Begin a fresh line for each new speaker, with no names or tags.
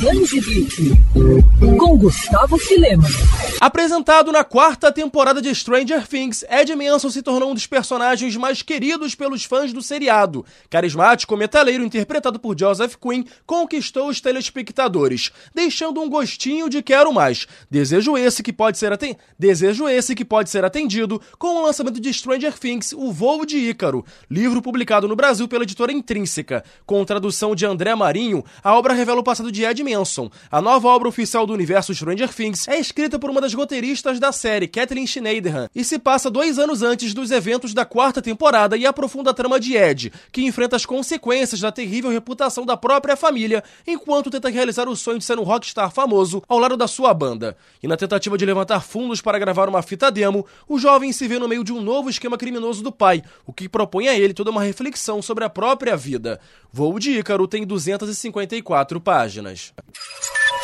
Danzibique, com Gustavo Filema.
Apresentado na quarta temporada de Stranger Things, Ed Manson se tornou um dos personagens mais queridos pelos fãs do seriado. Carismático metaleiro interpretado por Joseph Quinn conquistou os telespectadores, deixando um gostinho de quero mais. Desejo esse que pode ser atendido, Desejo esse que pode ser atendido com o lançamento de Stranger Things, O Voo de Ícaro, livro publicado no Brasil pela editora Intrínseca. Com tradução de André Marinho, a obra revela o passado de Ed Manson. A nova obra oficial do universo Stranger Things é escrita por uma das roteiristas da série, Kathleen Schneiderhan, e se passa dois anos antes dos eventos da quarta temporada e aprofunda a trama de Ed, que enfrenta as consequências da terrível reputação da própria família, enquanto tenta realizar o sonho de ser um rockstar famoso ao lado da sua banda. E na tentativa de levantar fundos para gravar uma fita demo, o jovem se vê no meio de um novo esquema criminoso do pai, o que propõe a ele toda uma reflexão sobre a própria vida. Voo de Ícaro tem 254 páginas.